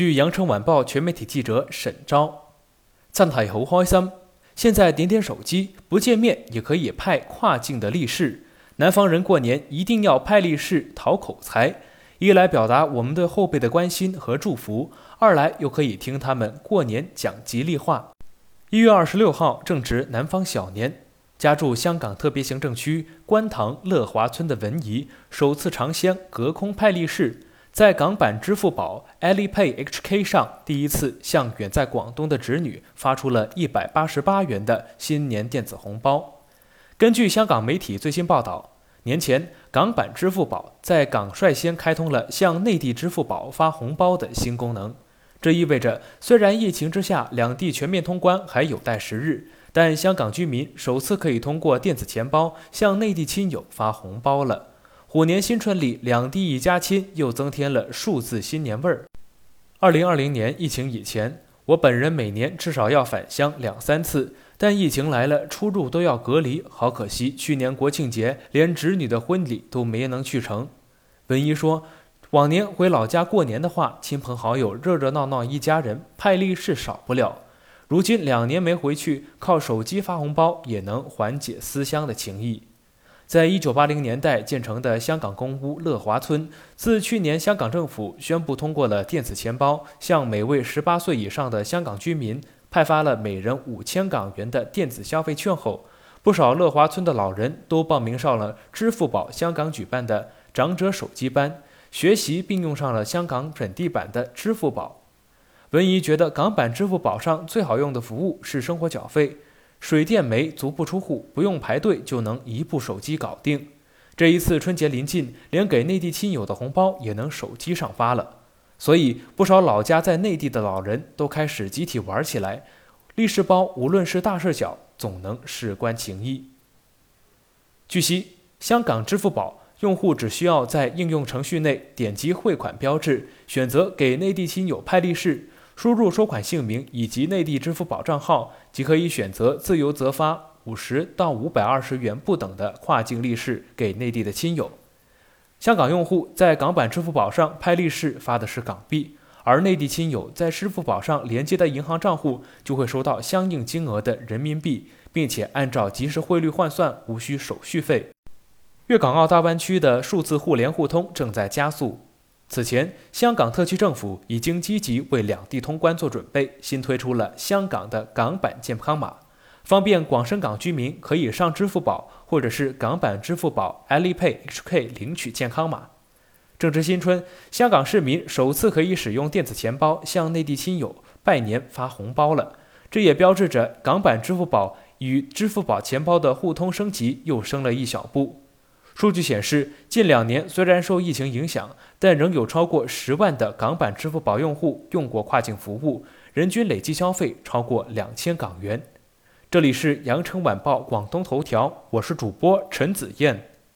据《羊城晚报》全媒体记者沈昭，真係好開心！现在点点手机，不见面也可以派跨境的利是。南方人过年一定要派利是讨口才，一来表达我们对后辈的关心和祝福，二来又可以听他们过年讲吉利话。一月二十六号正值南方小年，家住香港特别行政区观塘乐华村的文姨首次尝鲜隔空派利是。在港版支付宝 Alipay HK 上，第一次向远在广东的侄女发出了一百八十八元的新年电子红包。根据香港媒体最新报道，年前港版支付宝在港率先开通了向内地支付宝发红包的新功能。这意味着，虽然疫情之下两地全面通关还有待时日，但香港居民首次可以通过电子钱包向内地亲友发红包了。虎年新春里，两地一家亲又增添了数字新年味儿。二零二零年疫情以前，我本人每年至少要返乡两三次，但疫情来了，出入都要隔离，好可惜。去年国庆节，连侄女的婚礼都没能去成。文姨说，往年回老家过年的话，亲朋好友热热闹闹一家人，派利是少不了。如今两年没回去，靠手机发红包也能缓解思乡的情谊。在一九八零年代建成的香港公屋乐华村，自去年香港政府宣布通过了电子钱包，向每位十八岁以上的香港居民派发了每人五千港元的电子消费券后，不少乐华村的老人都报名上了支付宝香港举办的长者手机班，学习并用上了香港本地版的支付宝。文姨觉得港版支付宝上最好用的服务是生活缴费。水电煤足不出户，不用排队就能一部手机搞定。这一次春节临近，连给内地亲友的红包也能手机上发了，所以不少老家在内地的老人都开始集体玩起来。利是包无论是大是小，总能事关情谊。据悉，香港支付宝用户只需要在应用程序内点击汇款标志，选择给内地亲友派利是。输入收款姓名以及内地支付宝账号，即可以选择自由择发五十到五百二十元不等的跨境利是给内地的亲友。香港用户在港版支付宝上派利是发的是港币，而内地亲友在支付宝上连接的银行账户就会收到相应金额的人民币，并且按照即时汇率换算，无需手续费。粤港澳大湾区的数字互联互通正在加速。此前，香港特区政府已经积极为两地通关做准备，新推出了香港的港版健康码，方便广深港居民可以上支付宝或者是港版支付宝 Alipay HK 领取健康码。正值新春，香港市民首次可以使用电子钱包向内地亲友拜年发红包了，这也标志着港版支付宝与支付宝钱包的互通升级又升了一小步。数据显示，近两年虽然受疫情影响，但仍有超过十万的港版支付宝用户用过跨境服务，人均累计消费超过两千港元。这里是羊城晚报广东头条，我是主播陈子燕。